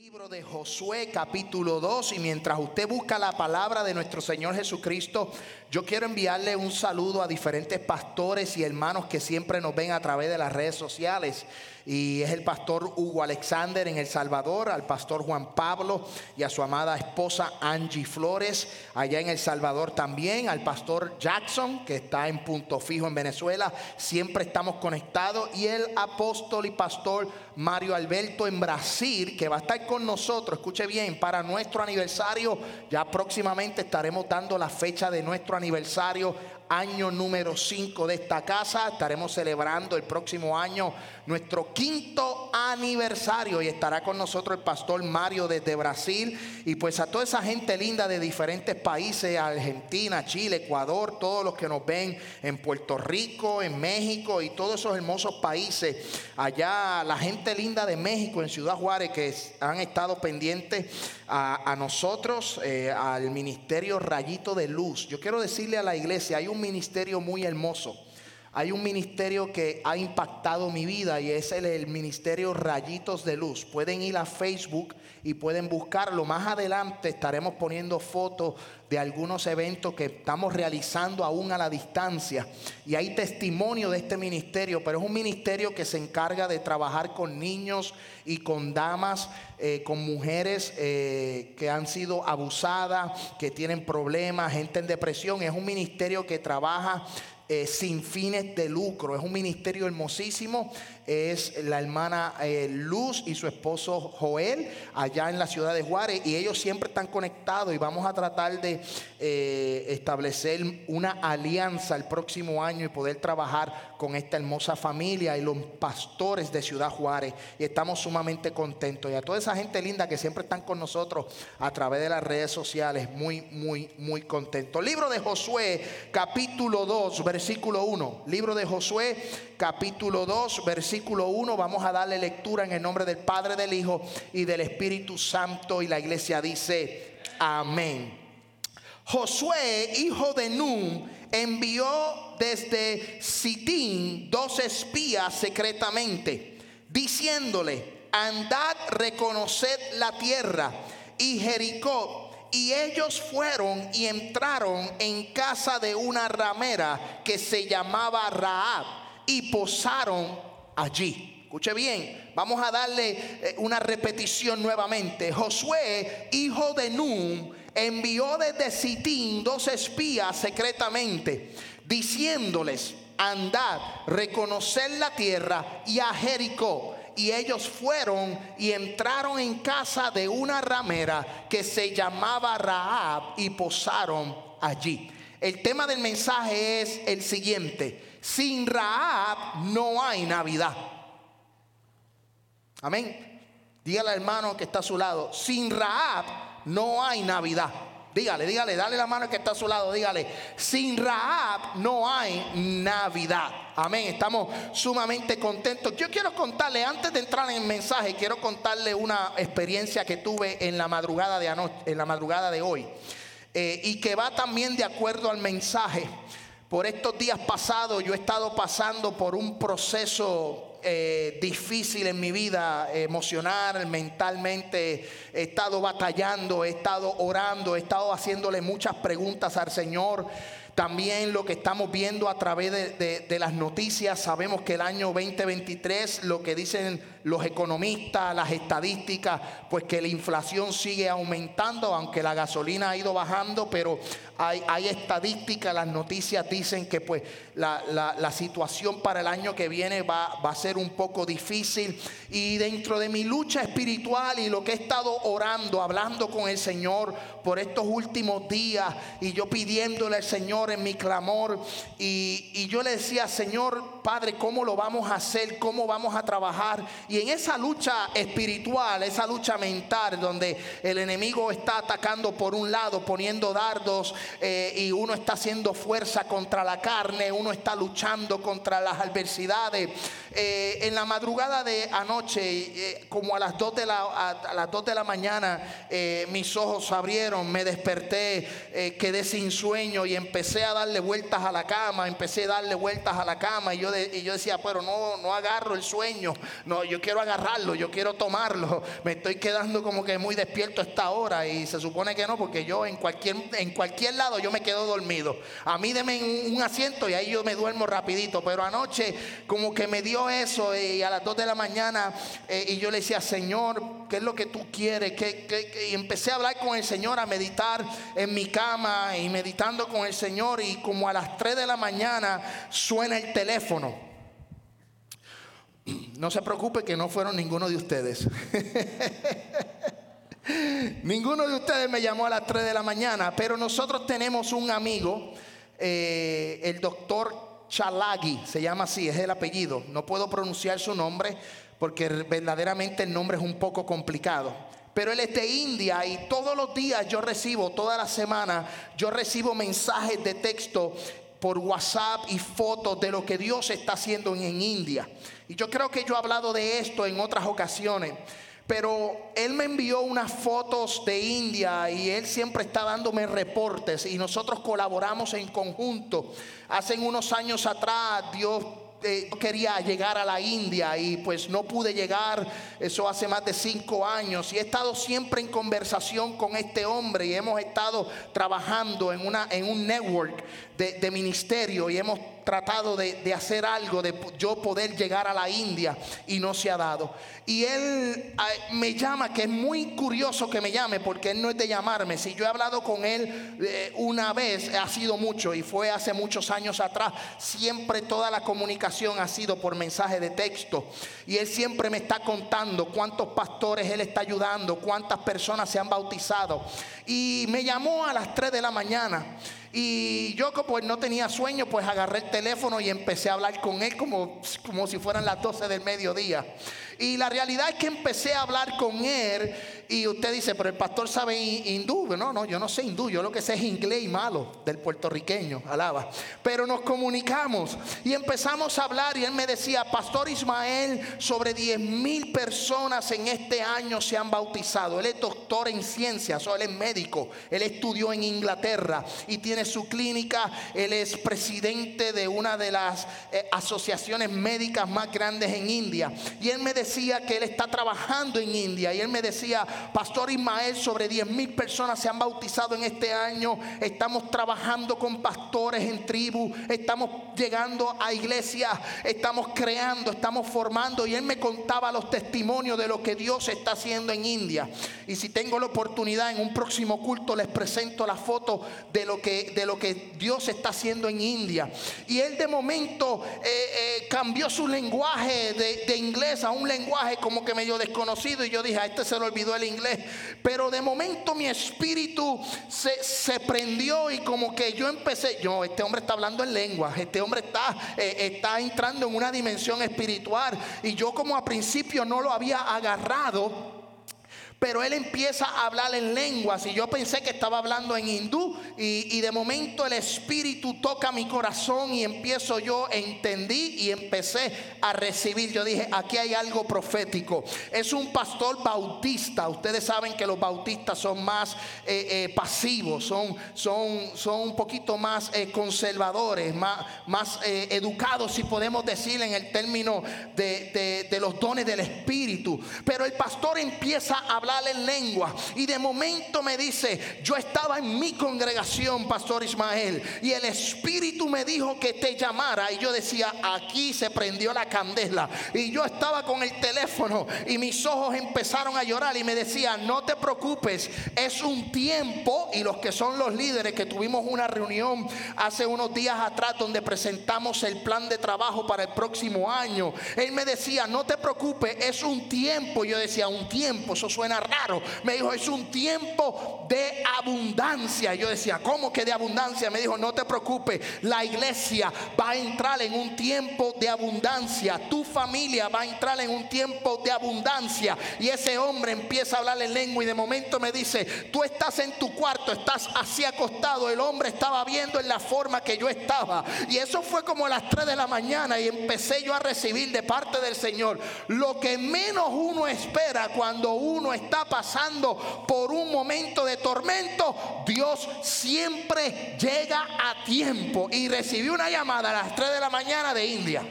Libro de Josué capítulo 2 y mientras usted busca la palabra de nuestro Señor Jesucristo, yo quiero enviarle un saludo a diferentes pastores y hermanos que siempre nos ven a través de las redes sociales. Y es el pastor Hugo Alexander en El Salvador, al pastor Juan Pablo y a su amada esposa Angie Flores allá en El Salvador también, al pastor Jackson que está en punto fijo en Venezuela, siempre estamos conectados. Y el apóstol y pastor Mario Alberto en Brasil que va a estar con nosotros, escuche bien, para nuestro aniversario, ya próximamente estaremos dando la fecha de nuestro aniversario año número 5 de esta casa. Estaremos celebrando el próximo año nuestro quinto aniversario y estará con nosotros el pastor Mario desde Brasil y pues a toda esa gente linda de diferentes países, Argentina, Chile, Ecuador, todos los que nos ven en Puerto Rico, en México y todos esos hermosos países. Allá la gente linda de México, en Ciudad Juárez, que han estado pendientes a, nosotros, eh, al ministerio Rayito de Luz. Yo quiero decirle a la iglesia, hay un ministerio muy hermoso. Hay un ministerio que ha impactado mi vida y es el, ministerio Rayitos de Luz. Pueden ir a Facebook y pueden buscarlo. Más adelante estaremos poniendo fotos de algunos eventos que estamos realizando aún a la distancia. Y hay testimonio de este ministerio, pero es un ministerio que se encarga de trabajar con niños y con damas, eh, con mujeres eh, que han sido abusadas, que tienen problemas, gente en depresión. Es un ministerio que trabaja eh, sin fines de lucro. Es un ministerio hermosísimo. Es la hermana eh, Luz y su esposo Joel allá en la ciudad de Juárez. Y ellos siempre están conectados y vamos a tratar de eh, establecer una alianza el próximo año y poder trabajar con esta hermosa familia y los pastores de Ciudad Juárez. Y estamos sumamente contentos. Y a toda esa gente linda que siempre están con nosotros a través de las redes sociales, muy, muy, muy contentos. Libro de Josué, capítulo 2, versículo 1. Libro de Josué, capítulo 2, versículo 1. Vamos a darle lectura en el nombre del Padre, del Hijo y del Espíritu Santo. Y la iglesia dice, amén. Josué, hijo de Nun, envió desde Sitín dos espías secretamente, diciéndole, andad, reconoced la tierra. Y Jericó y ellos fueron y entraron en casa de una ramera que se llamaba Raab y posaron allí. Escuche bien, vamos a darle eh, una repetición nuevamente. Josué, hijo de Nun, envió desde Sitín dos espías secretamente, diciéndoles, andad, reconocer la tierra y a Jericó y ellos fueron y entraron en casa de una ramera que se llamaba Raab y posaron allí. El tema del mensaje es el siguiente. Sin Raab no hay Navidad. Amén. Dígale al hermano que está a su lado. Sin Raab no hay Navidad. Dígale, dígale, dale la mano que está a su lado, dígale, sin Raab no hay Navidad. Amén, estamos sumamente contentos. Yo quiero contarle, antes de entrar en el mensaje, quiero contarle una experiencia que tuve en la madrugada de, anoche, en la madrugada de hoy. Eh, y que va también de acuerdo al mensaje. Por estos días pasados yo he estado pasando por un proceso eh, difícil en mi vida, emocional, mentalmente. He estado batallando, he estado orando, he estado haciéndole muchas preguntas al Señor. También lo que estamos viendo a través de, las noticias, sabemos que el año 2023, lo que dicen los economistas, las estadísticas, pues que la inflación sigue aumentando, aunque la gasolina ha ido bajando, pero hay, estadísticas, las noticias dicen que pues la, situación para el año que viene va a ser un poco difícil. Y dentro de mi lucha espiritual y lo que he estado orando, hablando con el Señor por estos últimos días, y yo pidiéndole al Señor en mi clamor, y, y yo le decía, Señor Padre, ¿cómo lo vamos a hacer? ¿Cómo vamos a trabajar? Y en esa lucha espiritual, esa lucha mental, donde el enemigo está atacando por un lado, poniendo dardos, eh, y uno está haciendo fuerza contra la carne, uno está luchando contra las adversidades. Eh, en la madrugada de anoche, eh, como a las 2 de la, a, las 2 de la mañana, mis ojos se me desperté, quedé sin sueño y empecé a darle vueltas a la cama, empecé a darle vueltas a la cama y yo, y yo decía, pero no, no agarro el sueño, no, yo quiero agarrarlo, yo quiero tomarlo, me estoy quedando como que muy despierto esta hora y se supone que no, porque yo en cualquier, en cualquier lado yo me quedo dormido. A mí deme un, asiento y ahí yo me duermo rapidito, pero anoche como que me dio eso y a las 2 de la mañana eh, y yo le decía, Señor, ¿qué es lo que tú quieres? Y empecé a hablar con el Señor, a meditar en mi cama y meditando con el Señor y como a las 3 de la mañana suena el teléfono. No se preocupe que no fueron ninguno de ustedes. ninguno de ustedes me llamó a las 3 de la mañana, pero nosotros tenemos un amigo, eh, el doctor Chalagi, se llama así, es el apellido. No puedo pronunciar su nombre porque verdaderamente el nombre es un poco complicado. Pero él es de India y todos los días yo recibo, toda la semana, yo recibo mensajes de texto por WhatsApp y fotos de lo que Dios está haciendo en, India. Y yo creo que yo he hablado de esto en otras ocasiones. Pero él me envió unas fotos de India y él siempre está dándome reportes y nosotros colaboramos en conjunto. Hace unos años atrás Dios eh, quería llegar a la India y pues no pude llegar, eso hace más de cinco años. Y he estado siempre en conversación con este hombre y hemos estado trabajando en, una, en un network de, de ministerio y hemos tratado de, hacer algo, de yo poder llegar a la India y no se ha dado. Y él me llama, que es muy curioso que me llame, porque él no es de llamarme. Si yo he hablado con él eh, una vez, ha sido mucho y fue hace muchos años atrás. Siempre toda la comunicación ha sido por mensaje de texto. Y él siempre me está contando cuántos pastores él está ayudando, cuántas personas se han bautizado. Y me llamó a las 3 de la mañana. Y yo pues no tenía sueño, pues agarré el teléfono y empecé a hablar con él como, como si fueran las 12 del mediodía. Y la realidad es que empecé a hablar con él y usted dice, pero el pastor sabe hindú. No, no, yo no sé hindú, yo lo que sé es inglés y malo del puertorriqueño, alaba. Pero nos comunicamos y empezamos a hablar y él me decía, Pastor Ismael, sobre 10 mil personas en este año se han bautizado. Él es doctor en ciencias, o él es médico, él estudió en Inglaterra y tiene su clínica, él es presidente de una de las eh, asociaciones médicas más grandes en India. Y él me decía, decía que él está trabajando en India y él me decía, Pastor Ismael, sobre 10 mil personas se han bautizado en este año. Estamos trabajando con pastores en tribu, estamos llegando a iglesias, estamos creando, estamos formando. Y él me contaba los testimonios de lo que Dios está haciendo en India. Y si tengo la oportunidad en un próximo culto les presento la foto de lo que, de lo que Dios está haciendo en India. Y él de momento eh, eh, cambió su lenguaje de, de inglés a un lenguaje como que medio desconocido y yo dije, a este se le olvidó el inglés. Pero de momento mi espíritu se, se prendió y como que yo empecé, yo, este hombre está hablando en lengua, este hombre está, eh, está entrando en una dimensión espiritual y yo como a principio no lo había agarrado pero él empieza a hablar en lenguas y yo pensé que estaba hablando en hindú y, de momento el espíritu toca mi corazón y empiezo yo, entendí y empecé a recibir. Yo dije, aquí hay algo profético. Es un pastor bautista. Ustedes saben que los bautistas son más eh, eh, pasivos, son, son, son un poquito más eh, conservadores, más, más educados, si podemos decir en el término de, de los dones del espíritu. Pero el pastor empieza a hablar en lengua. Y de momento me dice, yo estaba en mi congregación, Pastor Ismael, y el Espíritu me dijo que te llamara. Y yo decía, aquí se prendió la candela. Y yo estaba con el teléfono y mis ojos empezaron a llorar y me decía, no te preocupes, es un tiempo. Y los que son los líderes, que tuvimos una reunión hace unos días atrás donde presentamos el plan de trabajo para el próximo año. Él me decía, no te preocupes, es un tiempo. Yo decía, un tiempo, eso suena raro. Me dijo, es un tiempo de abundancia. Yo decía, ¿cómo que de abundancia? Me dijo, no te preocupes, la iglesia va a entrar en un tiempo de abundancia. Tu familia va a entrar en un tiempo de abundancia. Y ese hombre empieza a hablar en lengua y de momento me dice, tú estás en tu cuarto, estás así acostado. El hombre estaba viendo en la forma que yo estaba. Y eso fue como a las 3 de la mañana y empecé yo a recibir de parte del Señor lo que menos uno espera cuando uno está está pasando por un momento de tormento, Dios siempre llega a tiempo. Y recibí una llamada a las 3 de la mañana de India.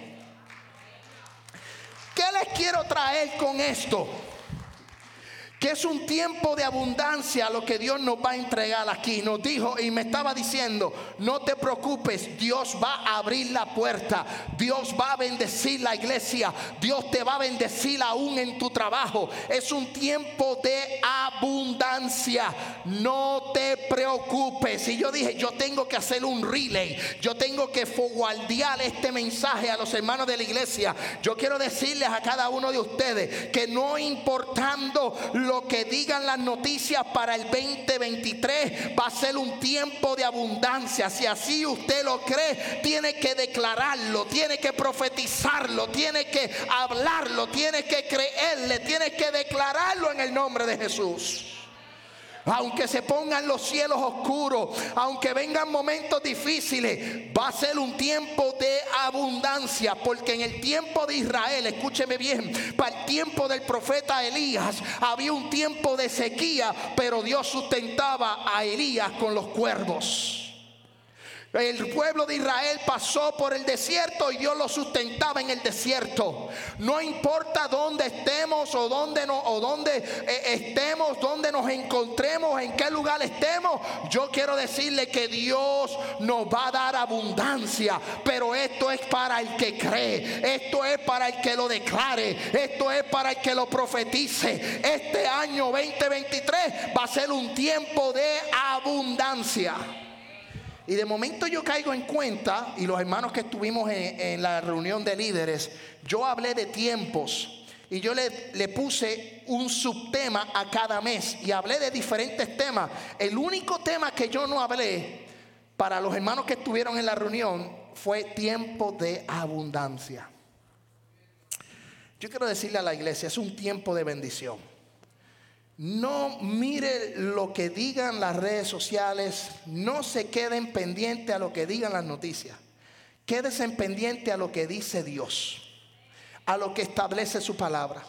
¿Qué les quiero traer con esto? Que es un tiempo de abundancia lo que Dios nos va a entregar aquí. Nos dijo y me estaba diciendo, no te preocupes, Dios va a abrir la puerta, Dios va a bendecir la iglesia, Dios te va a bendecir aún en tu trabajo. Es un tiempo de abundancia, no te preocupes. Y yo dije, yo tengo que hacer un relay, yo tengo que guardiar este mensaje a los hermanos de la iglesia. Yo quiero decirles a cada uno de ustedes que no importando lo que digan las noticias para el 2023 va a ser un tiempo de abundancia. Si así usted lo cree, tiene que declararlo, tiene que profetizarlo, tiene que hablarlo, tiene que creerle, tiene que declararlo en el nombre de Jesús aunque se pongan los cielos oscuros, aunque vengan momentos difíciles, va a ser un tiempo de abundancia, porque en el tiempo de Israel, escúcheme bien, para el tiempo del profeta Elías había un tiempo de sequía, pero Dios sustentaba a Elías con los cuervos. El pueblo de Israel pasó por el desierto y Dios lo sustentaba en el desierto. No importa dónde estemos o dónde, no, o dónde eh, estemos, dónde nos encontremos, en qué lugar estemos. Yo quiero decirle que Dios nos va a dar abundancia. Pero esto es para el que cree. Esto es para el que lo declare. Esto es para el que lo profetice. Este año 2023 va a ser un tiempo de abundancia. Y de momento yo caigo en cuenta, y los hermanos que estuvimos en, la reunión de líderes, yo hablé de tiempos. Y yo le, le, puse un subtema a cada mes y hablé de diferentes temas. El único tema que yo no hablé para los hermanos que estuvieron en la reunión fue tiempo de abundancia. Yo quiero decirle a la iglesia, es un tiempo de bendición. No mire lo que digan las redes sociales, no se queden pendientes a lo que digan las noticias. Quédense pendiente a lo que dice Dios, a lo que establece su palabra.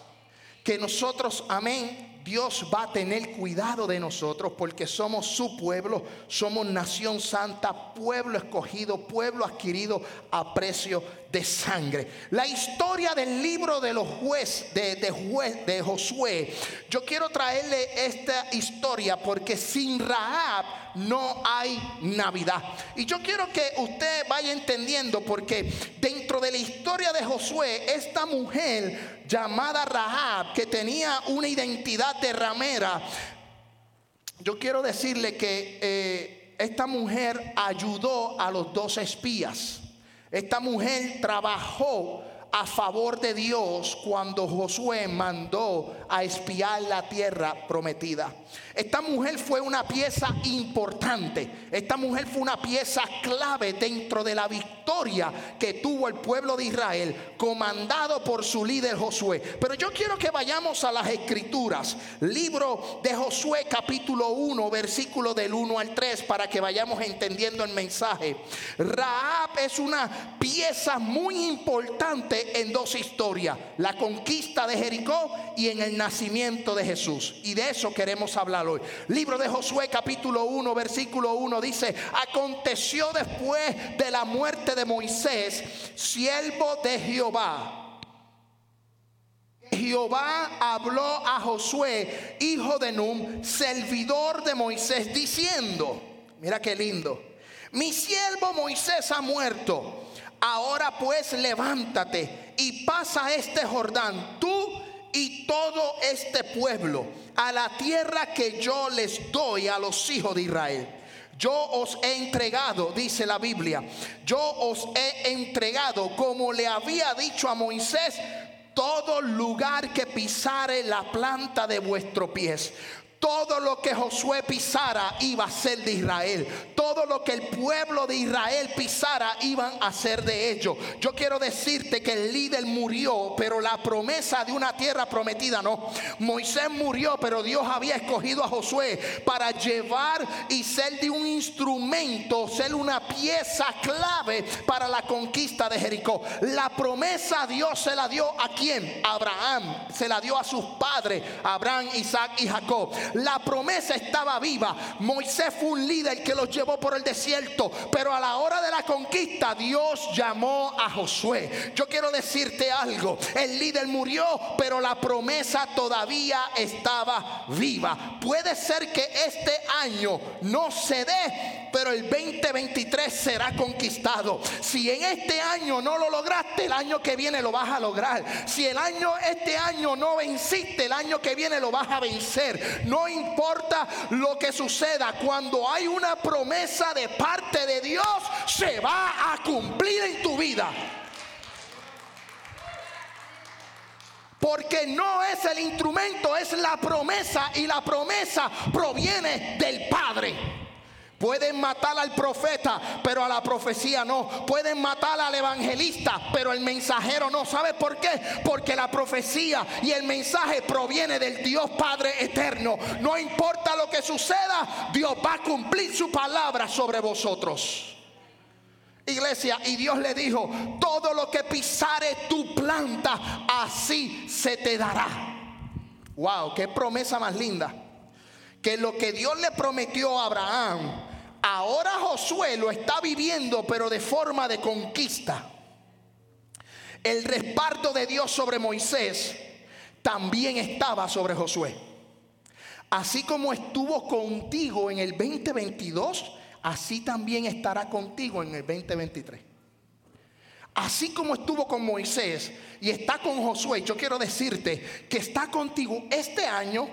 Que nosotros, amén, Dios va a tener cuidado de nosotros porque somos su pueblo, somos nación santa, pueblo escogido, pueblo adquirido a precio de sangre. La historia del libro de los jueces de, de, de Josué. Yo quiero traerle esta historia porque sin Rahab no hay Navidad. Y yo quiero que usted vaya entendiendo porque dentro de la historia de Josué, esta mujer llamada Rahab, que tenía una identidad de ramera, yo quiero decirle que eh, esta mujer ayudó a los dos espías. Esta mujer trabajó a favor de Dios cuando Josué mandó a espiar la tierra prometida. Esta mujer fue una pieza importante. Esta mujer fue una pieza clave dentro de la victoria que tuvo el pueblo de Israel, comandado por su líder Josué. Pero yo quiero que vayamos a las escrituras. Libro de Josué capítulo 1, versículo del 1 al 3, para que vayamos entendiendo el mensaje. Raab es una pieza muy importante en dos historias. La conquista de Jericó y en el nacimiento de Jesús. Y de eso queremos hablar hoy. Libro de Josué capítulo 1 versículo 1 dice, aconteció después de la muerte de Moisés, siervo de Jehová. Jehová habló a Josué, hijo de Num, servidor de Moisés, diciendo, mira qué lindo, mi siervo Moisés ha muerto, ahora pues levántate y pasa este Jordán, tú y todo este pueblo a la tierra que yo les doy a los hijos de Israel. Yo os he entregado, dice la Biblia, yo os he entregado como le había dicho a Moisés, todo lugar que pisare la planta de vuestro pies Todo lo que Josué pisara iba a ser de Israel. Todo lo que el pueblo de Israel pisara iban a ser de ellos. Yo quiero decirte que el líder murió, pero la promesa de una tierra prometida no. Moisés murió, pero Dios había escogido a Josué para llevar y ser de un instrumento, ser una pieza clave para la conquista de Jericó. La promesa Dios se la dio a quién? Abraham. Se la dio a sus padres, Abraham, Isaac y Jacob. La promesa estaba viva. Moisés fue un líder que los llevó por el desierto. Pero a la hora de la conquista Dios llamó a Josué. Yo quiero decirte algo. El líder murió, pero la promesa todavía estaba viva. Puede ser que este año no se dé, pero el 2023 será conquistado. Si en este año no lo lograste, el año que viene lo vas a lograr. Si el año este año no venciste, el año que viene lo vas a vencer. No importa lo que suceda, cuando hay una promesa de parte de Dios, se va a cumplir en tu vida. Porque no es el instrumento, es la promesa y la promesa proviene del Padre. Pueden matar al profeta, pero a la profecía no. Pueden matar al evangelista, pero el mensajero no. ¿Sabe por qué? Porque la profecía y el mensaje proviene del Dios Padre eterno. No importa lo que suceda, Dios va a cumplir su palabra sobre vosotros. Iglesia, y Dios le dijo, todo lo que pisare tu planta, así se te dará. Wow, qué promesa más linda. Que lo que Dios le prometió a Abraham, Ahora Josué lo está viviendo, pero de forma de conquista. El respaldo de Dios sobre Moisés también estaba sobre Josué. Así como estuvo contigo en el 2022, así también estará contigo en el 2023. Así como estuvo con Moisés y está con Josué, yo quiero decirte que está contigo este año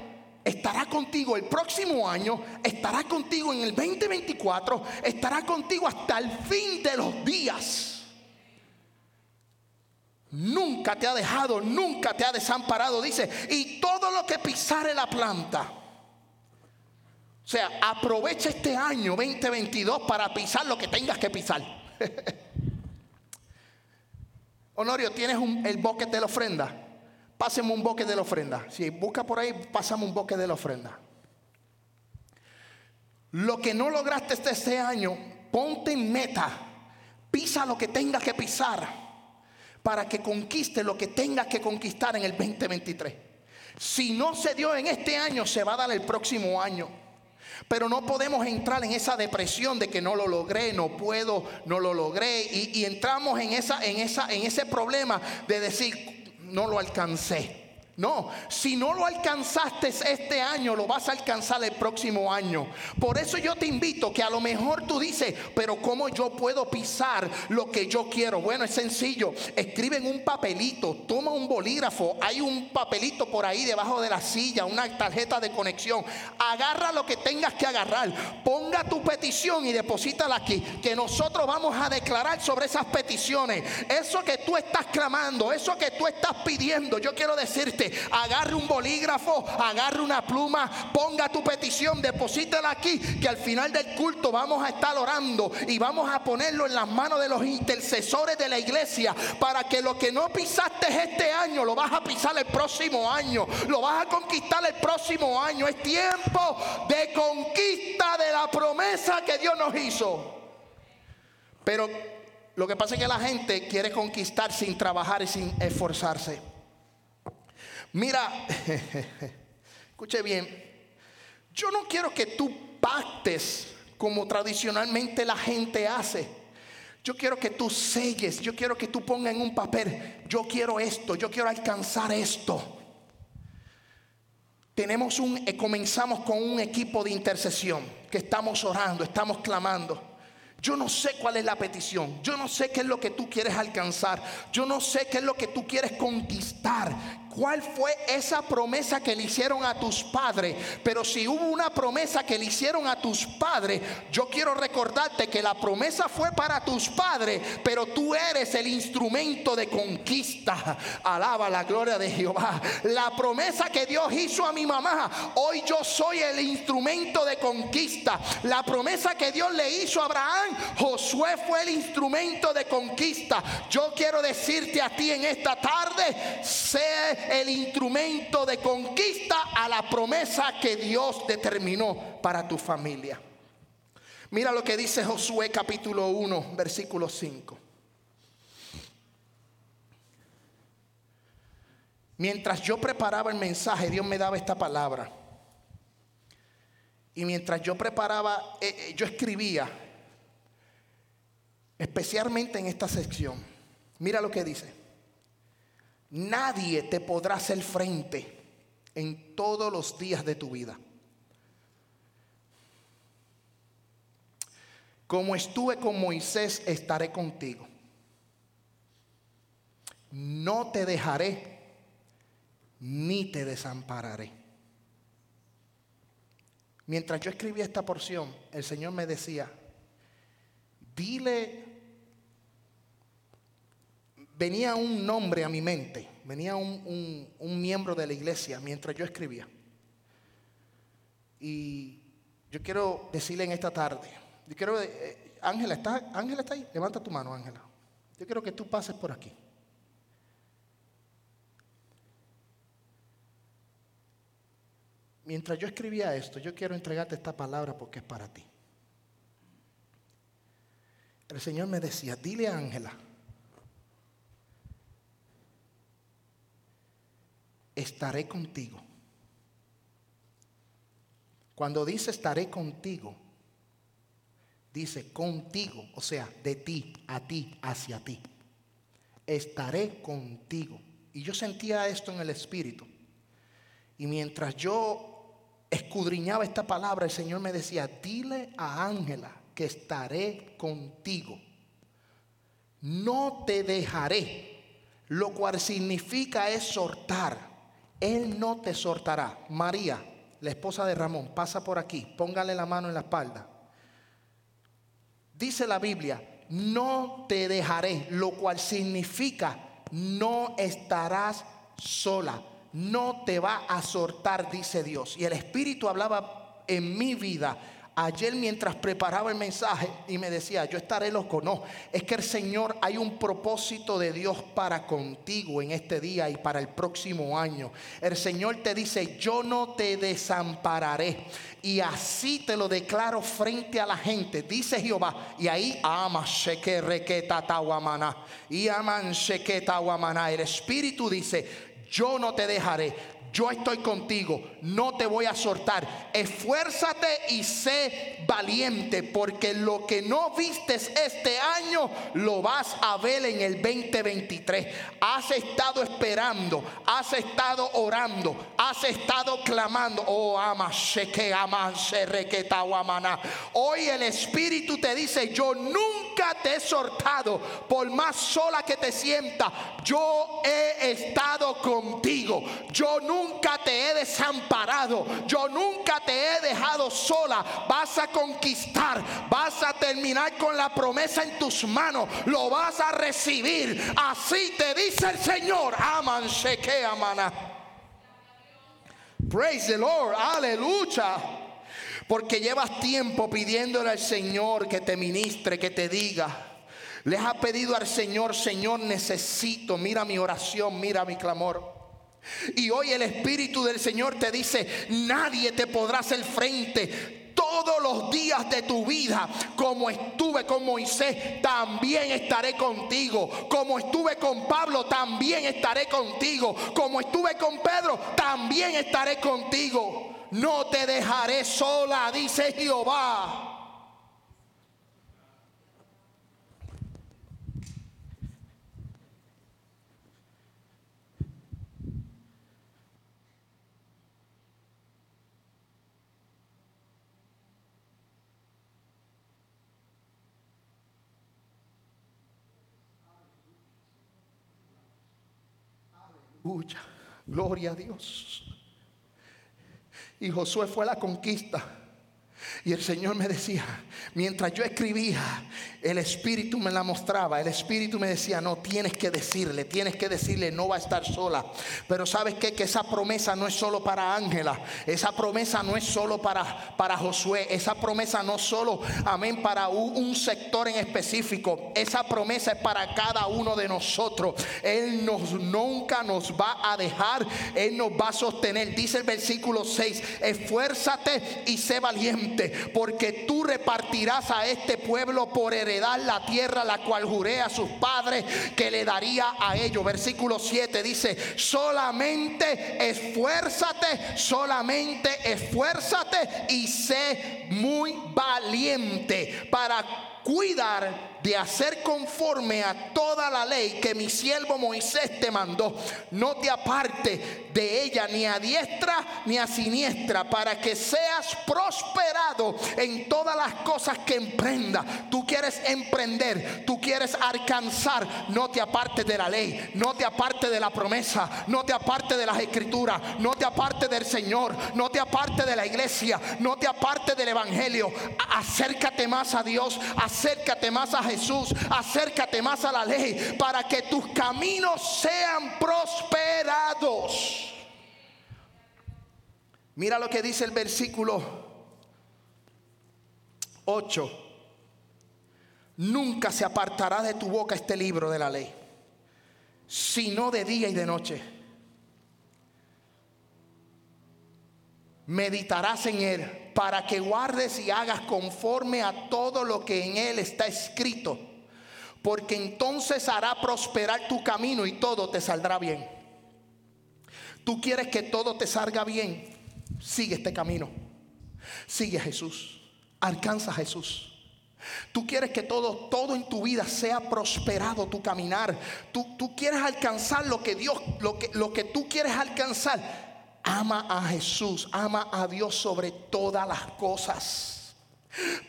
estará contigo el próximo año, estará contigo en el 2024, estará contigo hasta el fin de los días. Nunca te ha dejado, nunca te ha desamparado, dice, y todo lo que pisare la planta. O sea, aprovecha este año 2022 para pisar lo que tengas que pisar. Honorio, ¿tienes el boquete de la ofrenda? Páseme un boque de la ofrenda. Si busca por ahí, pásame un boque de la ofrenda. Lo que no lograste este, este año, ponte en meta. Pisa lo que tengas que pisar para que conquiste lo que tengas que conquistar en el 2023. Si no se dio en este año, se va a dar el próximo año. Pero no podemos entrar en esa depresión de que no lo logré, no puedo, no lo logré. Y, y entramos en, esa, en, esa, en ese problema de decir, no lo alcancé. No, si no lo alcanzaste este año, lo vas a alcanzar el próximo año. Por eso yo te invito que a lo mejor tú dices, pero ¿cómo yo puedo pisar lo que yo quiero? Bueno, es sencillo. Escribe en un papelito, toma un bolígrafo, hay un papelito por ahí debajo de la silla, una tarjeta de conexión. Agarra lo que tengas que agarrar, ponga tu petición y deposítala aquí, que nosotros vamos a declarar sobre esas peticiones. Eso que tú estás clamando, eso que tú estás pidiendo, yo quiero decirte, agarre un bolígrafo, agarre una pluma, ponga tu petición, deposítela aquí, que al final del culto vamos a estar orando y vamos a ponerlo en las manos de los intercesores de la iglesia para que lo que no pisaste este año lo vas a pisar el próximo año, lo vas a conquistar el próximo año. Es tiempo de conquista de la promesa que Dios nos hizo. Pero lo que pasa es que la gente quiere conquistar sin trabajar y sin esforzarse. Mira, escuche bien, yo no quiero que tú pactes como tradicionalmente la gente hace. Yo quiero que tú selles, yo quiero que tú pongas en un papel, yo quiero esto, yo quiero alcanzar esto. Tenemos un, eh, comenzamos con un equipo de intercesión que estamos orando, estamos clamando. Yo no sé cuál es la petición. Yo no sé qué es lo que tú quieres alcanzar. Yo no sé qué es lo que tú quieres conquistar. Cuál fue esa promesa que le hicieron a tus padres. Pero si hubo una promesa que le hicieron a tus padres, yo quiero recordarte que la promesa fue para tus padres, pero tú eres el instrumento de conquista. Alaba la gloria de Jehová. La promesa que Dios hizo a mi mamá, hoy yo soy el instrumento de conquista. La promesa que Dios le hizo a Abraham, Josué fue el instrumento de conquista. Yo quiero decirte a ti en esta tarde, sé el instrumento de conquista a la promesa que Dios determinó para tu familia. Mira lo que dice Josué capítulo 1, versículo 5. Mientras yo preparaba el mensaje, Dios me daba esta palabra. Y mientras yo preparaba, eh, eh, yo escribía, especialmente en esta sección. Mira lo que dice. Nadie te podrá hacer frente en todos los días de tu vida. Como estuve con Moisés, estaré contigo. No te dejaré ni te desampararé. Mientras yo escribía esta porción, el Señor me decía, dile, venía un nombre a mi mente, venía un, miembro de la iglesia mientras yo escribía. Y yo quiero decirle en esta tarde, yo quiero, eh, Ángela, ¿está, Ángela está ahí? Levanta tu mano, Ángela. Yo quiero que tú pases por aquí. Mientras yo escribía esto, yo quiero entregarte esta palabra porque es para ti. El Señor me decía, dile a Ángela, estaré contigo. Cuando dice estaré contigo, dice contigo, o sea, de ti, a ti, hacia ti. Estaré contigo. Y yo sentía esto en el Espíritu. Y mientras yo escudriñaba esta palabra, el Señor me decía, dile a Ángela que estaré contigo. No te dejaré, lo cual significa exhortar. Él no te exhortará. María, la esposa de Ramón, pasa por aquí, póngale la mano en la espalda. Dice la Biblia, no te dejaré, lo cual significa no estarás sola no te va a soltar, dice Dios. Y el Espíritu hablaba en mi vida ayer mientras preparaba el mensaje y me decía, yo estaré loco. No, es que el Señor hay un propósito de Dios para contigo en este día y para el próximo año. El Señor te dice, yo no te desampararé. Y así te lo declaro frente a la gente, dice Jehová. Y ahí ama y aman El Espíritu dice, yo no te dejaré yo estoy contigo, no te voy a soltar. Esfuérzate y sé valiente, porque lo que no vistes este año lo vas a ver en el 2023. Has estado esperando, has estado orando, has estado clamando. Oh, ama, que ama, Hoy el Espíritu te dice: Yo nunca te he soltado, por más sola que te sienta. Yo he estado contigo. Yo nunca nunca te he desamparado, yo nunca te he dejado sola. Vas a conquistar, vas a terminar con la promesa en tus manos, lo vas a recibir. Así te dice el Señor. Aman, que amana. Praise the Lord, aleluya. Porque llevas tiempo pidiéndole al Señor que te ministre, que te diga. Les ha pedido al Señor, Señor, necesito, mira mi oración, mira mi clamor. Y hoy el Espíritu del Señor te dice, nadie te podrá hacer frente todos los días de tu vida. Como estuve con Moisés, también estaré contigo. Como estuve con Pablo, también estaré contigo. Como estuve con Pedro, también estaré contigo. No te dejaré sola, dice Jehová. Gloria a Dios. Y Josué fue a la conquista. Y el Señor me decía, mientras yo escribía, el Espíritu me la mostraba. El Espíritu me decía, no, tienes que decirle, tienes que decirle, no va a estar sola. Pero sabes qué? que esa promesa no es solo para Ángela. Esa promesa no es solo para, para Josué. Esa promesa no solo, amén, para un, sector en específico. Esa promesa es para cada uno de nosotros. Él nos, nunca nos va a dejar. Él nos va a sostener. Dice el versículo 6, esfuérzate y sé valiente, porque tú repartirás a este pueblo por heredad dar la tierra la cual juré a sus padres que le daría a ellos. Versículo 7 dice, solamente esfuérzate, solamente esfuérzate y sé muy valiente para cuidar de hacer conforme a toda la ley que mi siervo Moisés te mandó. No te aparte de ella ni a diestra ni a siniestra para que seas prosperado en todas las cosas que emprenda. Tú quieres emprender, tú quieres alcanzar. No te aparte de la ley, no te aparte de la promesa, no te aparte de las escrituras, no te aparte del Señor, no te aparte de la iglesia, no te aparte del evangelio. Acércate más a Dios, acércate más a Jesús, acércate más a la ley para que tus caminos sean prosperados. Mira lo que dice el versículo 8. Nunca se apartará de tu boca este libro de la ley, sino de día y de noche. Meditarás en él para que guardes y hagas conforme a todo lo que en él está escrito, porque entonces hará prosperar tu camino y todo te saldrá bien. Tú quieres que todo te salga bien, sigue este camino, sigue a Jesús, alcanza Jesús. Tú quieres que todo, todo en tu vida sea prosperado tu caminar. Tú, tú quieres alcanzar lo que Dios, lo que, lo que tú quieres alcanzar Ama a Jesús, ama a Dios sobre todas las cosas.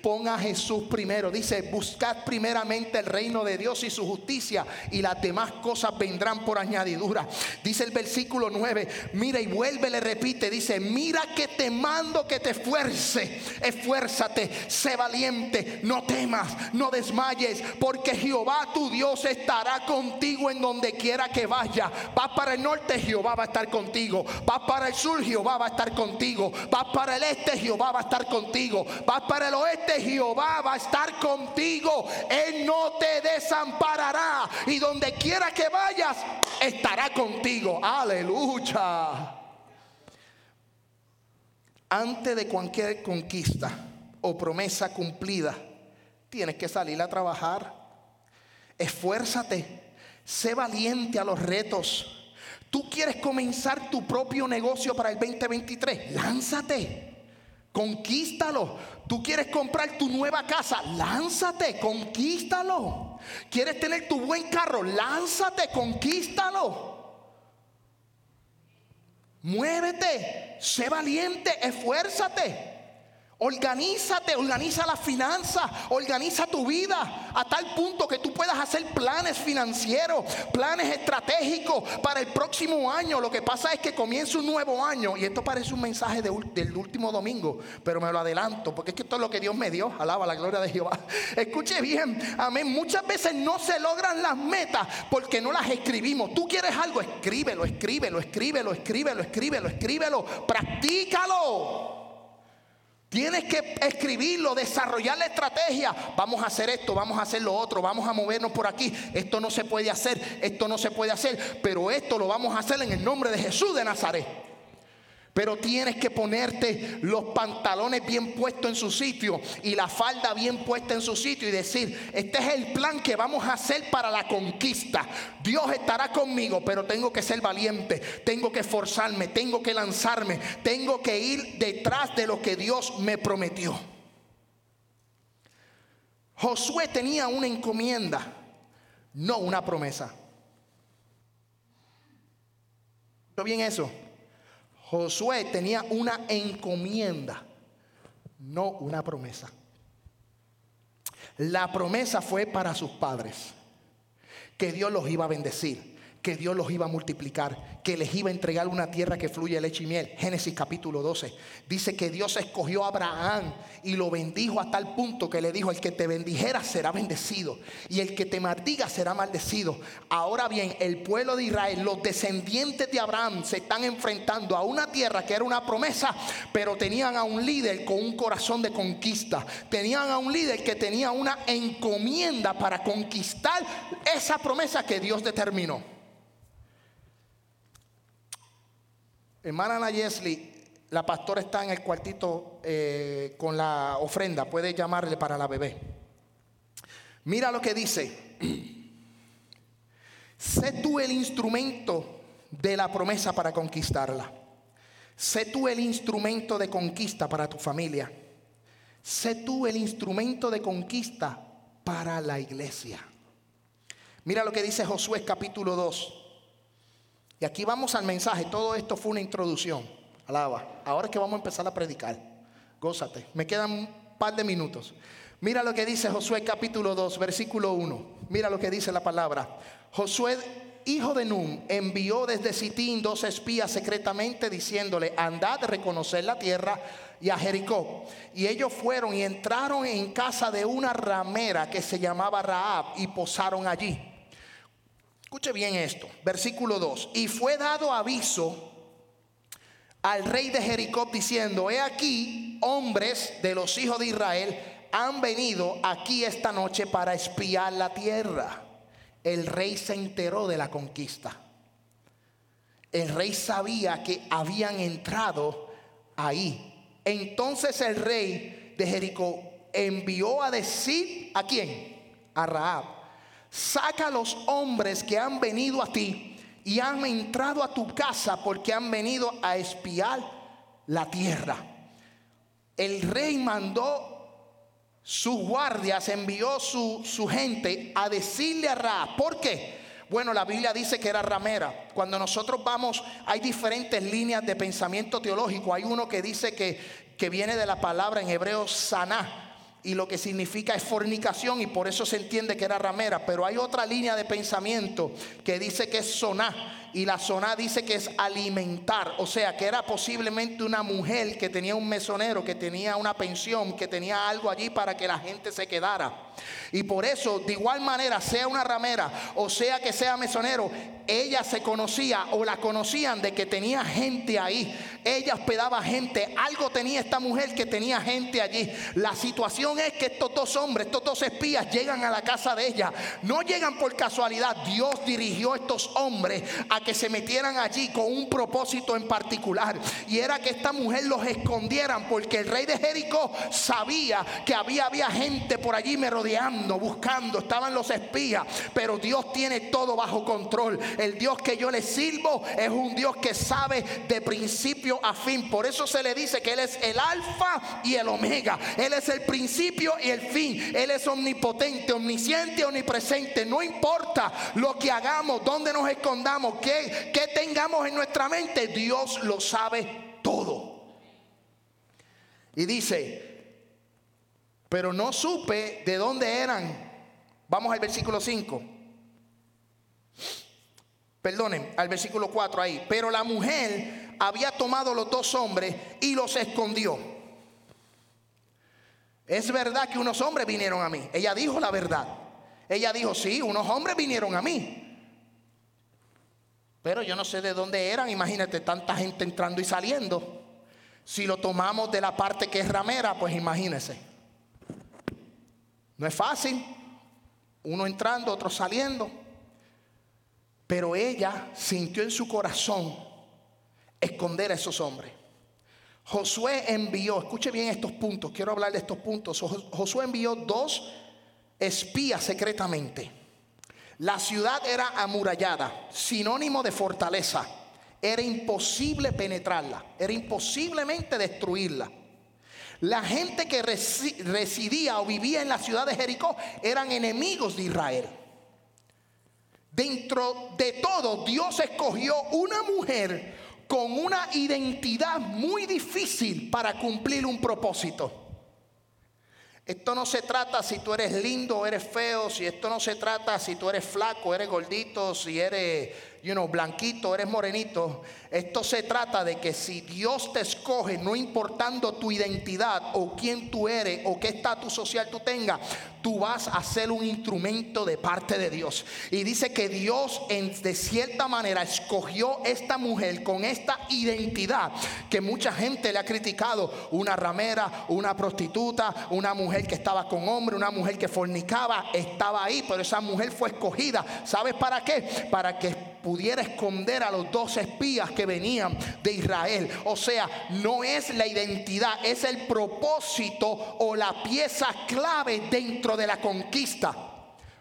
Ponga a Jesús primero. Dice, buscad primeramente el reino de Dios y su justicia y las demás cosas vendrán por añadidura. Dice el versículo 9, mira y vuelve, le repite, dice, mira que te mando que te esfuerce, esfuérzate, sé valiente, no temas, no desmayes, porque Jehová tu Dios estará contigo en donde quiera que vaya. Vas para el norte, Jehová va a estar contigo. Vas para el sur, Jehová va a estar contigo. Vas para el este, Jehová va a estar contigo. Vas para el oeste, Jehová va a estar contigo. Él no te desamparará. Y donde quiera que vayas, estará contigo. Aleluya. Antes de cualquier conquista o promesa cumplida, tienes que salir a trabajar. Esfuérzate. Sé valiente a los retos. Tú quieres comenzar tu propio negocio para el 2023. Lánzate. Conquístalo. Tú quieres comprar tu nueva casa, lánzate, conquístalo. Quieres tener tu buen carro, lánzate, conquístalo. Muévete, sé valiente, esfuérzate. Organízate, organiza la finanza, organiza tu vida a tal punto que tú puedas hacer planes financieros, planes estratégicos para el próximo año. Lo que pasa es que comienza un nuevo año y esto parece un mensaje del último domingo, pero me lo adelanto porque es que esto es lo que Dios me dio. Alaba la gloria de Jehová. Escuche bien, amén. Muchas veces no se logran las metas porque no las escribimos. Tú quieres algo, escríbelo, escríbelo, escríbelo, escríbelo, escríbelo, escríbelo, practícalo. Tienes que escribirlo, desarrollar la estrategia. Vamos a hacer esto, vamos a hacer lo otro, vamos a movernos por aquí. Esto no se puede hacer, esto no se puede hacer, pero esto lo vamos a hacer en el nombre de Jesús de Nazaret. Pero tienes que ponerte los pantalones bien puestos en su sitio y la falda bien puesta en su sitio y decir, este es el plan que vamos a hacer para la conquista. Dios estará conmigo, pero tengo que ser valiente, tengo que esforzarme, tengo que lanzarme, tengo que ir detrás de lo que Dios me prometió. Josué tenía una encomienda, no una promesa. ¿Está bien eso? Josué tenía una encomienda, no una promesa. La promesa fue para sus padres, que Dios los iba a bendecir, que Dios los iba a multiplicar, que les iba a entregar una tierra que fluye leche y miel. Génesis capítulo 12. Dice que Dios escogió a Abraham y lo bendijo a tal punto que le dijo, el que te bendijera será bendecido y el que te maldiga será maldecido. Ahora bien, el pueblo de Israel, los descendientes de Abraham se están enfrentando a una tierra que era una promesa, pero tenían a un líder con un corazón de conquista. Tenían a un líder que tenía una encomienda para conquistar esa promesa que Dios determinó. Hermana Ana la pastora está en el cuartito eh, con la ofrenda. Puede llamarle para la bebé. Mira lo que dice. sé tú el instrumento de la promesa para conquistarla. Sé tú el instrumento de conquista para tu familia. Sé tú el instrumento de conquista para la iglesia. Mira lo que dice Josué capítulo 2. Y aquí vamos al mensaje. Todo esto fue una introducción. Alaba. Ahora es que vamos a empezar a predicar. Gózate. Me quedan un par de minutos. Mira lo que dice Josué capítulo 2, versículo 1. Mira lo que dice la palabra. Josué, hijo de Nun, envió desde Sitín dos espías secretamente diciéndole, andad a reconocer la tierra y a Jericó. Y ellos fueron y entraron en casa de una ramera que se llamaba Raab y posaron allí. Escuche bien esto, versículo 2. Y fue dado aviso al rey de Jericó diciendo, he aquí, hombres de los hijos de Israel han venido aquí esta noche para espiar la tierra. El rey se enteró de la conquista. El rey sabía que habían entrado ahí. Entonces el rey de Jericó envió a decir a quién? A Raab saca a los hombres que han venido a ti y han entrado a tu casa porque han venido a espiar la tierra. El rey mandó sus guardias, envió su, su gente a decirle a Ra, ¿por qué? Bueno, la Biblia dice que era ramera. Cuando nosotros vamos, hay diferentes líneas de pensamiento teológico. Hay uno que dice que, que viene de la palabra en hebreo saná y lo que significa es fornicación y por eso se entiende que era ramera. Pero hay otra línea de pensamiento que dice que es soná y la zona dice que es alimentar, o sea, que era posiblemente una mujer que tenía un mesonero, que tenía una pensión, que tenía algo allí para que la gente se quedara. Y por eso, de igual manera, sea una ramera o sea que sea mesonero, ella se conocía o la conocían de que tenía gente ahí. Ella hospedaba gente. Algo tenía esta mujer que tenía gente allí. La situación es que estos dos hombres, estos dos espías llegan a la casa de ella. No llegan por casualidad. Dios dirigió a estos hombres a que se metieran allí con un propósito en particular. Y era que esta mujer los escondieran porque el rey de Jericó sabía que había, había gente por allí merodeando, buscando. Estaban los espías. Pero Dios tiene todo bajo control. El Dios que yo le sirvo es un Dios que sabe de principio a fin. Por eso se le dice que Él es el alfa y el omega. Él es el principio y el fin. Él es omnipotente, omnisciente, omnipresente. No importa lo que hagamos, dónde nos escondamos, qué, qué tengamos en nuestra mente, Dios lo sabe todo. Y dice, pero no supe de dónde eran. Vamos al versículo 5 perdonen, al versículo 4 ahí. Pero la mujer había tomado los dos hombres y los escondió. Es verdad que unos hombres vinieron a mí. Ella dijo la verdad. Ella dijo, sí, unos hombres vinieron a mí. Pero yo no sé de dónde eran. Imagínate tanta gente entrando y saliendo. Si lo tomamos de la parte que es ramera, pues imagínese. No es fácil. Uno entrando, otro saliendo. Pero ella sintió en su corazón esconder a esos hombres. Josué envió, escuche bien estos puntos, quiero hablar de estos puntos. Josué envió dos espías secretamente. La ciudad era amurallada, sinónimo de fortaleza. Era imposible penetrarla, era imposiblemente destruirla. La gente que residía o vivía en la ciudad de Jericó eran enemigos de Israel. Dentro de todo, Dios escogió una mujer con una identidad muy difícil para cumplir un propósito. Esto no se trata si tú eres lindo o eres feo, si esto no se trata si tú eres flaco, eres gordito, si eres you know, blanquito, eres morenito. Esto se trata de que si Dios te escoge, no importando tu identidad o quién tú eres o qué estatus social tú tengas, tú vas a ser un instrumento de parte de Dios. Y dice que Dios de cierta manera escogió esta mujer con esta identidad que mucha gente le ha criticado. Una ramera, una prostituta, una mujer que estaba con hombre, una mujer que fornicaba, estaba ahí, pero esa mujer fue escogida. ¿Sabes para qué? Para que pudiera esconder a los dos espías que venían de Israel. O sea, no es la identidad, es el propósito o la pieza clave dentro de la conquista.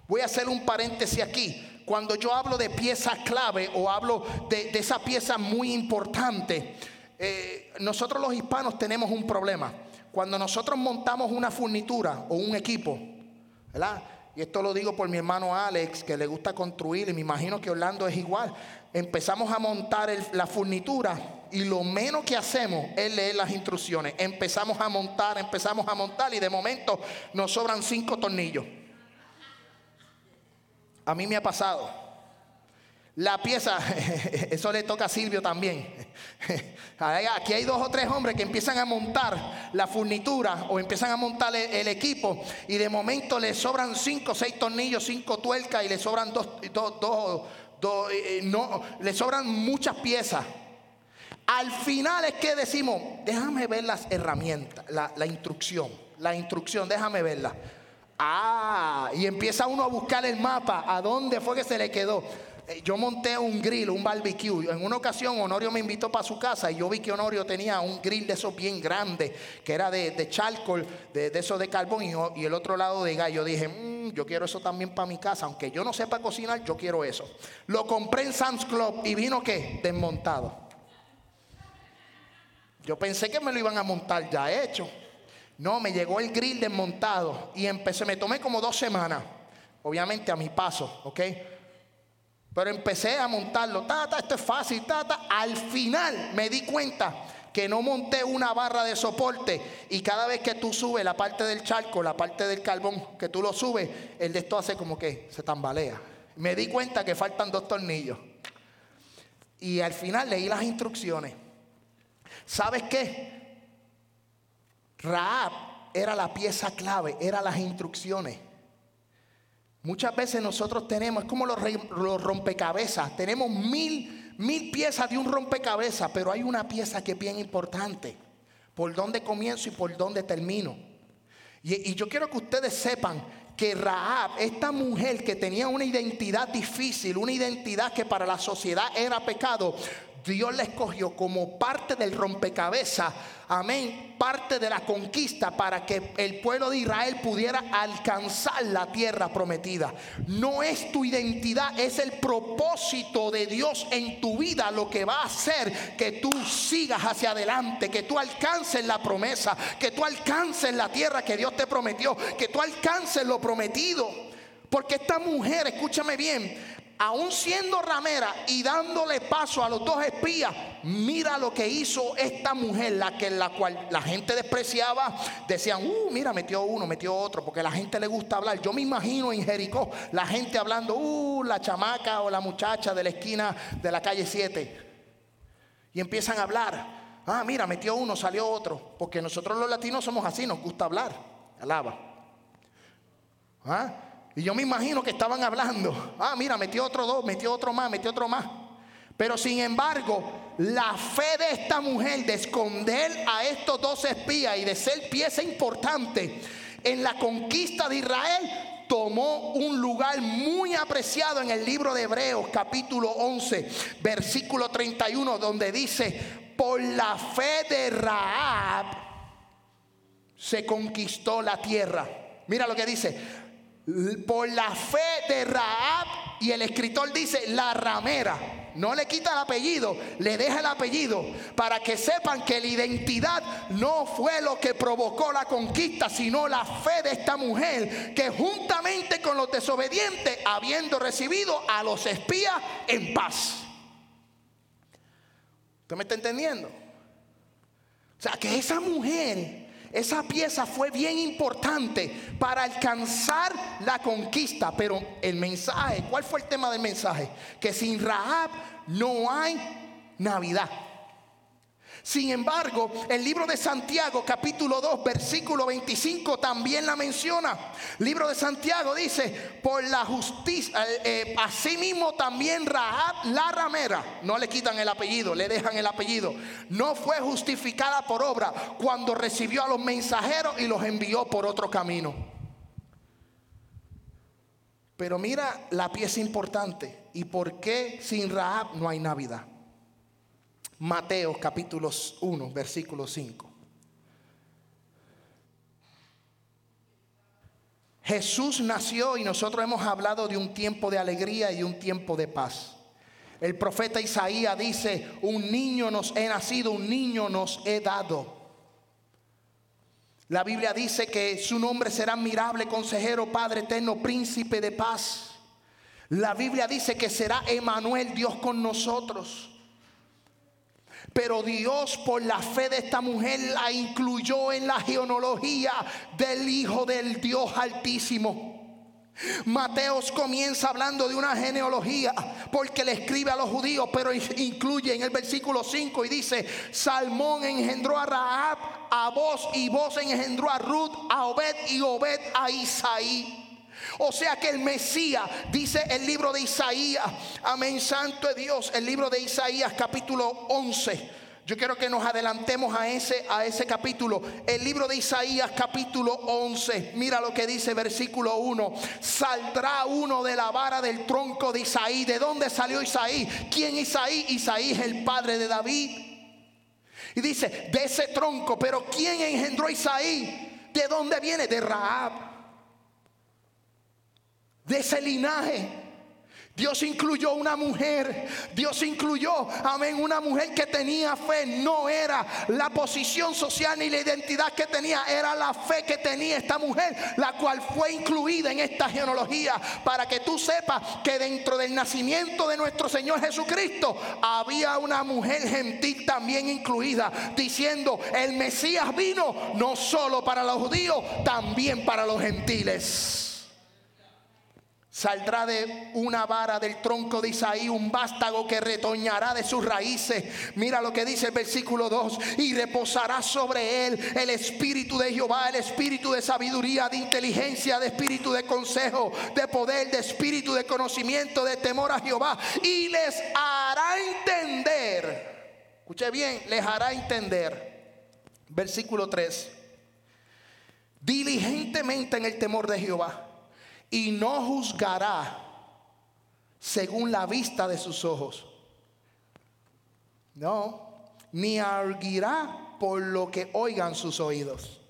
Voy a hacer un paréntesis aquí. Cuando yo hablo de pieza clave o hablo de, esa pieza muy importante, eh, nosotros los hispanos tenemos un problema. Cuando nosotros montamos una furnitura o un equipo, ¿verdad? Y esto lo digo por mi hermano Alex, que le gusta construir, y me imagino que Orlando es igual. Empezamos a montar la furnitura y lo menos que hacemos es leer las instrucciones. Empezamos a montar, empezamos a montar y de momento nos sobran cinco tornillos. A mí me ha pasado. La pieza, eso le toca a Silvio también. Aquí hay dos o tres hombres que empiezan a montar la furnitura o empiezan a montar el, equipo y de momento le sobran cinco, seis tornillos, cinco tuercas y le sobran dos, dos, dos, eh, eh, no, le sobran muchas piezas. Al final es que decimos, déjame ver las herramientas, la instrucción, la instrucción, déjame verla. Ah, y empieza uno a buscar el mapa, a dónde fue que se le quedó. Eh, yo monté un grill, un barbecue. En una ocasión Honorio me invitó para su casa y yo vi que Honorio tenía un grill de esos bien grandes, que era de, de charcoal, de, esos de carbón y, el otro lado de gas. Yo dije, mm, yo quiero eso también para mi casa, aunque yo no sepa cocinar, yo quiero eso. Lo compré en Sam's Club y vino qué? Desmontado. Yo pensé que me lo iban a montar ya hecho. No, me llegó el grill desmontado y empecé, me tomé como dos semanas, obviamente a mi paso, ¿ok? Pero empecé a montarlo, tata, esto es fácil, tata. Al final me di cuenta que no monté una barra de soporte y cada vez que tú subes la parte del charco, la parte del carbón, que tú lo subes, el de esto hace como que se tambalea. Me di cuenta que faltan dos tornillos. Y al final leí las instrucciones. ¿Sabes qué? Raab era la pieza clave, eran las instrucciones. Muchas veces nosotros tenemos, es como los, rompecabezas, tenemos mil, mil piezas de un rompecabezas, pero hay una pieza que es bien importante. Por dónde comienzo y por dónde termino. Y, y yo quiero que ustedes sepan que Raab, esta mujer que tenía una identidad difícil, una identidad que para la sociedad era pecado, Dios la escogió como parte del rompecabezas, amén, parte de la conquista para que el pueblo de Israel pudiera alcanzar la tierra prometida. No es tu identidad, es el propósito de Dios en tu vida lo que va a hacer que tú sigas hacia adelante, que tú alcances la promesa, que tú alcances la tierra que Dios te prometió, que tú alcances lo prometido. Porque esta mujer, escúchame bien, aún siendo ramera y dándole paso a los dos espías, mira lo que hizo esta mujer, la que la cual la gente despreciaba, decían, uh, mira, metió uno, metió otro, porque la gente le gusta hablar. Yo me imagino en Jericó la gente hablando, uh, la chamaca o la muchacha de la esquina de la calle 7. Y empiezan a hablar. Ah, mira, metió uno, salió otro. Porque nosotros los latinos somos así, nos gusta hablar. Alaba. ¿Ah? Y yo me imagino que estaban hablando. Ah, mira, metió otro dos, metió otro más, metió otro más. Pero sin embargo, la fe de esta mujer de esconder a estos dos espías y de ser pieza importante en la conquista de Israel tomó un lugar muy apreciado en el libro de Hebreos capítulo 11 versículo 31 donde dice por la fe de Raab se conquistó la tierra mira lo que dice por la fe de Raab, y el escritor dice la ramera. No le quita el apellido, le deja el apellido para que sepan que la identidad no fue lo que provocó la conquista, sino la fe de esta mujer que juntamente con los desobedientes, habiendo recibido a los espías en paz. ¿Usted me está entendiendo? O sea, que esa mujer esa pieza fue bien importante para alcanzar la conquista. Pero el mensaje, ¿cuál fue el tema del mensaje? Que sin Rahab no hay Navidad. Sin embargo, el libro de Santiago, capítulo 2, versículo 25, también la menciona. Libro de Santiago dice, por la justicia, eh, eh, asimismo también Rahab la ramera, no le quitan el apellido, le dejan el apellido, no fue justificada por obra cuando recibió a los mensajeros y los envió por otro camino. Pero mira la pieza importante y por qué sin Rahab no hay Navidad. Mateo capítulo 1, versículo 5. Jesús nació y nosotros hemos hablado de un tiempo de alegría y un tiempo de paz. El profeta Isaías dice, un niño nos he nacido, un niño nos he dado. La Biblia dice que su nombre será admirable, consejero, Padre eterno, príncipe de paz. La Biblia dice que será Emanuel, Dios con nosotros. Pero Dios por la fe de esta mujer la incluyó en la genealogía del Hijo del Dios Altísimo. Mateos comienza hablando de una genealogía porque le escribe a los judíos, pero incluye en el versículo 5 y dice, Salmón engendró a Rahab, a vos y vos engendró a Ruth, a Obed y Obed a Isaí. O sea que el Mesías, dice el libro de Isaías, amén, santo de Dios, el libro de Isaías capítulo 11. Yo quiero que nos adelantemos a ese, a ese capítulo. El libro de Isaías capítulo 11. Mira lo que dice versículo 1. Saldrá uno de la vara del tronco de Isaí. ¿De dónde salió Isaí? ¿Quién Isaí? Isaí es el padre de David. Y dice, de ese tronco, pero ¿quién engendró Isaí? ¿De dónde viene? De Raab de ese linaje. Dios incluyó una mujer. Dios incluyó, amén, una mujer que tenía fe. No era la posición social ni la identidad que tenía, era la fe que tenía esta mujer, la cual fue incluida en esta genealogía. Para que tú sepas que dentro del nacimiento de nuestro Señor Jesucristo había una mujer gentil también incluida, diciendo: el Mesías vino no solo para los judíos, también para los gentiles. Saldrá de una vara del tronco de Isaí un vástago que retoñará de sus raíces. Mira lo que dice el versículo 2. Y reposará sobre él el espíritu de Jehová, el espíritu de sabiduría, de inteligencia, de espíritu de consejo, de poder, de espíritu de conocimiento, de temor a Jehová. Y les hará entender. Escuche bien, les hará entender. Versículo 3. Diligentemente en el temor de Jehová y no juzgará según la vista de sus ojos. No, ni arguirá por lo que oigan sus oídos.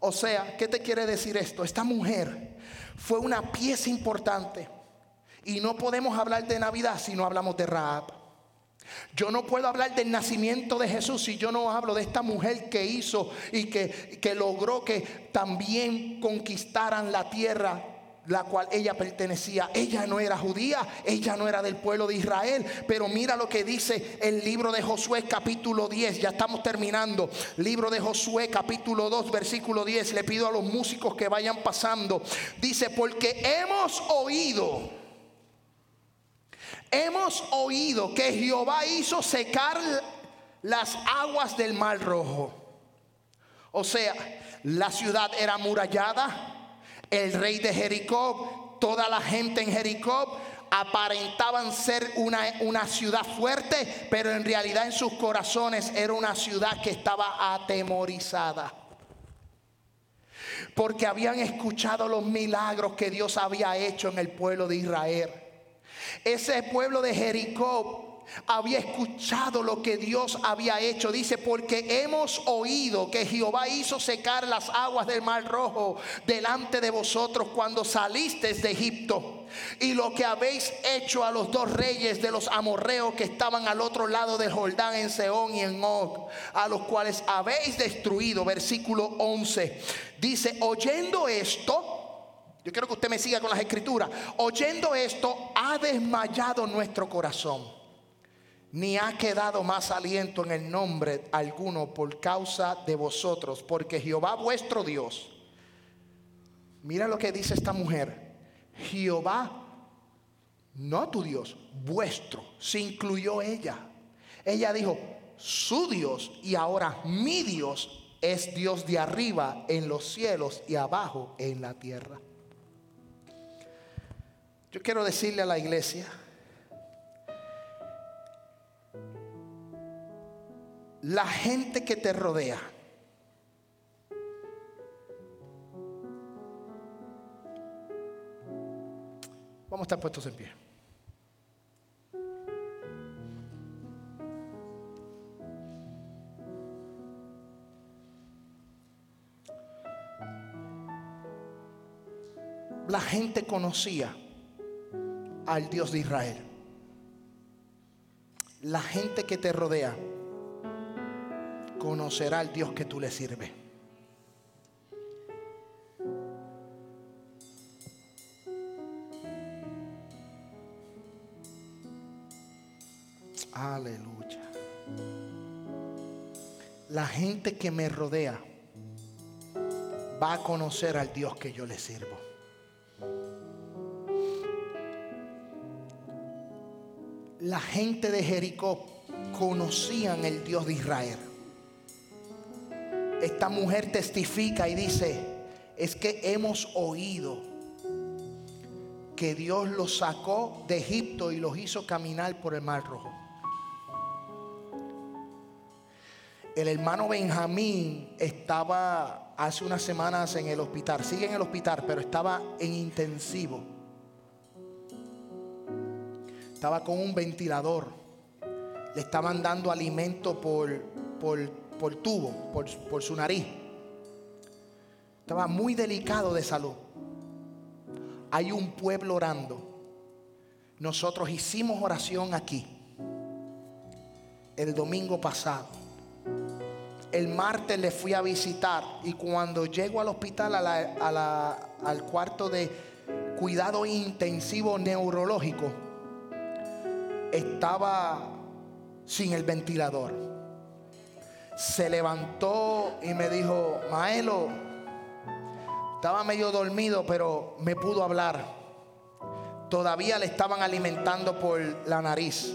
O sea, ¿qué te quiere decir esto? Esta mujer fue una pieza importante y no podemos hablar de Navidad si no hablamos de Raab. Yo no puedo hablar del nacimiento de Jesús si yo no hablo de esta mujer que hizo y que, que logró que también conquistaran la tierra la cual ella pertenecía. Ella no era judía, ella no era del pueblo de Israel, pero mira lo que dice el libro de Josué capítulo 10, ya estamos terminando. Libro de Josué capítulo 2 versículo 10, le pido a los músicos que vayan pasando. Dice, porque hemos oído Hemos oído que Jehová hizo secar las aguas del mar rojo. O sea, la ciudad era murallada. El rey de Jericó, toda la gente en Jericó aparentaban ser una, una, ciudad fuerte, pero en realidad en sus corazones era una ciudad que estaba atemorizada. Porque habían escuchado los milagros que Dios había hecho en el pueblo de Israel. Ese pueblo de Jericó había escuchado lo que Dios había hecho. Dice, porque hemos oído que Jehová hizo secar las aguas del mar rojo delante de vosotros cuando salisteis de Egipto. Y lo que habéis hecho a los dos reyes de los amorreos que estaban al otro lado del Jordán en Seón y en Og, a los cuales habéis destruido. Versículo 11. Dice, oyendo esto, yo quiero que usted me siga con las escrituras. Oyendo esto, ha desmayado nuestro corazón. ni ha quedado más aliento en el nombre alguno por causa de vosotros, porque Jehová vuestro Dios, mira lo que dice esta mujer, Jehová, no tu Dios, vuestro, se incluyó ella. Ella dijo, su Dios y ahora mi Dios es Dios de arriba en los cielos y abajo en la tierra. Yo quiero decirle a la iglesia, la gente que te rodea, vamos a estar puestos en pie. la gente conocía al Dios de Israel. La gente que te rodea conocerá al Dios que tú le sirves. Aleluya. La gente que me rodea va a conocer al Dios que yo le sirvo. La gente de Jericó conocían el Dios de Israel. Esta mujer testifica y dice, es que hemos oído que Dios los sacó de Egipto y los hizo caminar por el Mar Rojo. El hermano Benjamín estaba hace unas semanas en el hospital, sigue en el hospital, pero estaba en intensivo estaba con un ventilador. Le estaban dando alimento por, por, tubo, por, por su nariz. Estaba muy delicado de salud. Hay un pueblo orando. Nosotros hicimos oración aquí el domingo pasado. El martes le fui a visitar y cuando llego al hospital, al cuarto de cuidado intensivo neurológico, estaba sin el ventilador. Se levantó y me dijo, Maelo, estaba medio dormido, pero me pudo hablar. Todavía le estaban alimentando por la nariz.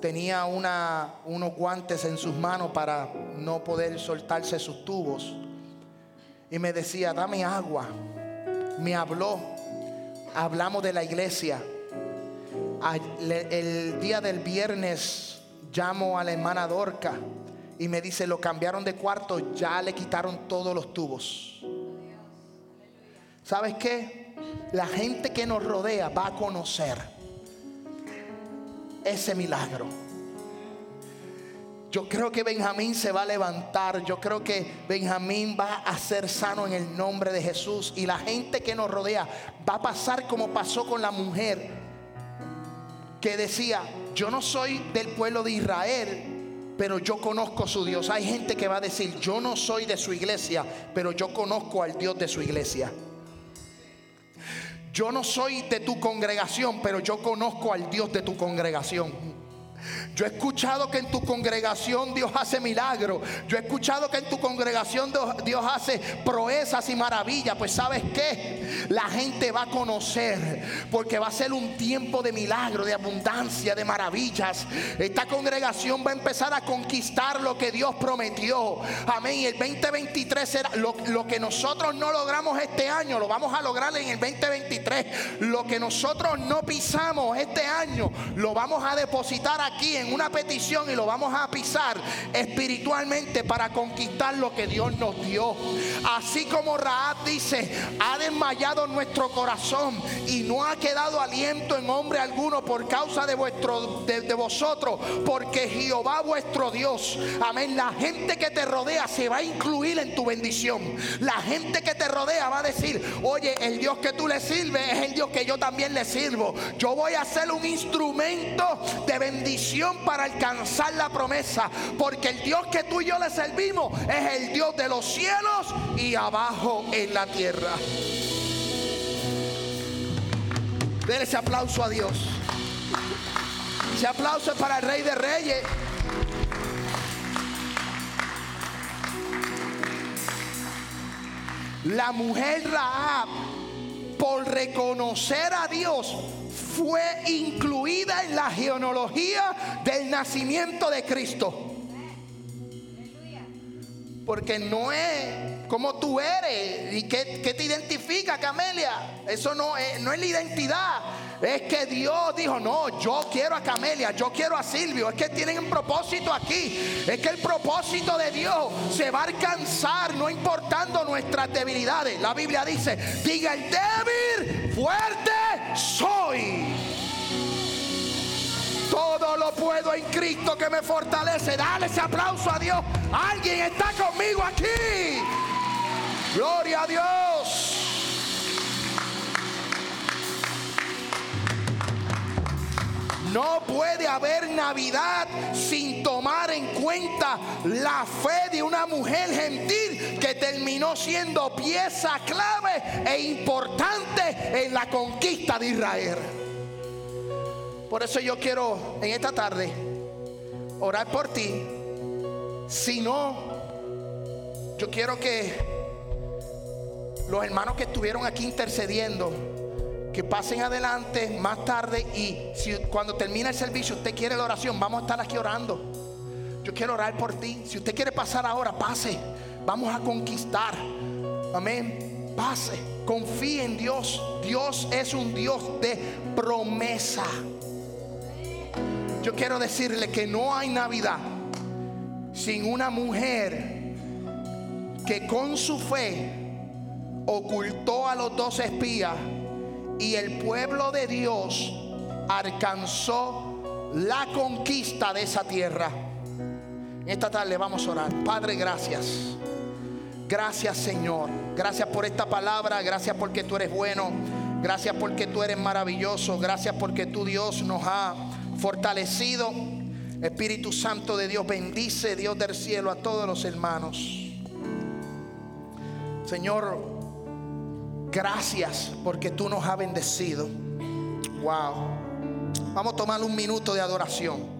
Tenía unos guantes en sus manos para no poder soltarse sus tubos. Y me decía, dame agua. Me habló. Hablamos de la iglesia el día del viernes llamo a la hermana Dorca y me dice, lo cambiaron de cuarto, ya le quitaron todos los tubos. ¿Sabes qué? La gente que nos rodea va a conocer ese milagro. Yo creo que Benjamín se va a levantar. Yo creo que Benjamín va a ser sano en el nombre de Jesús. Y la gente que nos rodea va a pasar como pasó con la mujer que decía, yo no soy del pueblo de Israel, pero yo conozco su Dios. Hay gente que va a decir, yo no soy de su iglesia, pero yo conozco al Dios de su iglesia. Yo no soy de tu congregación, pero yo conozco al Dios de tu congregación. Yo he escuchado que en tu congregación Dios hace milagros. Yo he escuchado que en tu congregación Dios hace proezas y maravillas. Pues sabes qué? La gente va a conocer porque va a ser un tiempo de milagro, de abundancia, de maravillas. Esta congregación va a empezar a conquistar lo que Dios prometió. Amén. El 2023 será lo, lo que nosotros no logramos este año, lo vamos a lograr en el 2023. Lo que nosotros no pisamos este año, lo vamos a depositar aquí en una petición y lo vamos a pisar espiritualmente para conquistar lo que Dios nos dio. Así como Raab dice, ha desmayado nuestro corazón y no ha quedado aliento en hombre alguno por causa de vuestro de, vosotros, porque Jehová vuestro Dios, amén, la gente que te rodea se va a incluir en tu bendición. La gente que te rodea va a decir, "Oye, el Dios que tú le sirves es el Dios que yo también le sirvo. Yo voy a ser un instrumento de bendición para alcanzar la promesa. Porque el Dios que tú y yo le servimos es el Dios de los cielos y abajo en la tierra. Denle ese aplauso a Dios. Ese aplauso es para el Rey de Reyes. La mujer Raab, por reconocer a Dios, fue incluida en la genealogía del nacimiento de Cristo. Porque no es como tú eres y qué, te identifica, Camelia. Eso no no es la identidad. Es que Dios dijo, no, yo quiero a Camelia, yo quiero a Silvio. Es que tienen un propósito aquí. Es que el propósito de Dios se va a alcanzar no importando nuestras debilidades. La Biblia dice, diga el débil, fuerte soy. Todo lo puedo en Cristo que me fortalece. Dale ese aplauso a Dios. Alguien está conmigo aquí. Gloria a Dios. No puede haber Navidad sin tomar en cuenta la fe de una mujer gentil que terminó siendo pieza clave e importante en la conquista de Israel. Por eso yo quiero en esta tarde orar por ti. Si no, yo quiero que los hermanos que estuvieron aquí intercediendo, que pasen adelante más tarde y si cuando termine el servicio usted quiere la oración, vamos a estar aquí orando. Yo quiero orar por ti. Si usted quiere pasar ahora, pase. Vamos a conquistar. Amén. Pase. Confíe en Dios. Dios es un Dios de promesa. Yo quiero decirle que no hay Navidad sin una mujer que con su fe ocultó a los dos espías y el pueblo de Dios alcanzó la conquista de esa tierra. Esta tarde vamos a orar. Padre, gracias. Gracias Señor. Gracias por esta palabra. Gracias porque tú eres bueno. Gracias porque tú eres maravilloso. Gracias porque tu Dios nos ha fortalecido. Espíritu Santo de Dios, bendice Dios del cielo a todos los hermanos. Señor, Gracias porque tú nos has bendecido. Wow. Vamos a tomar un minuto de adoración.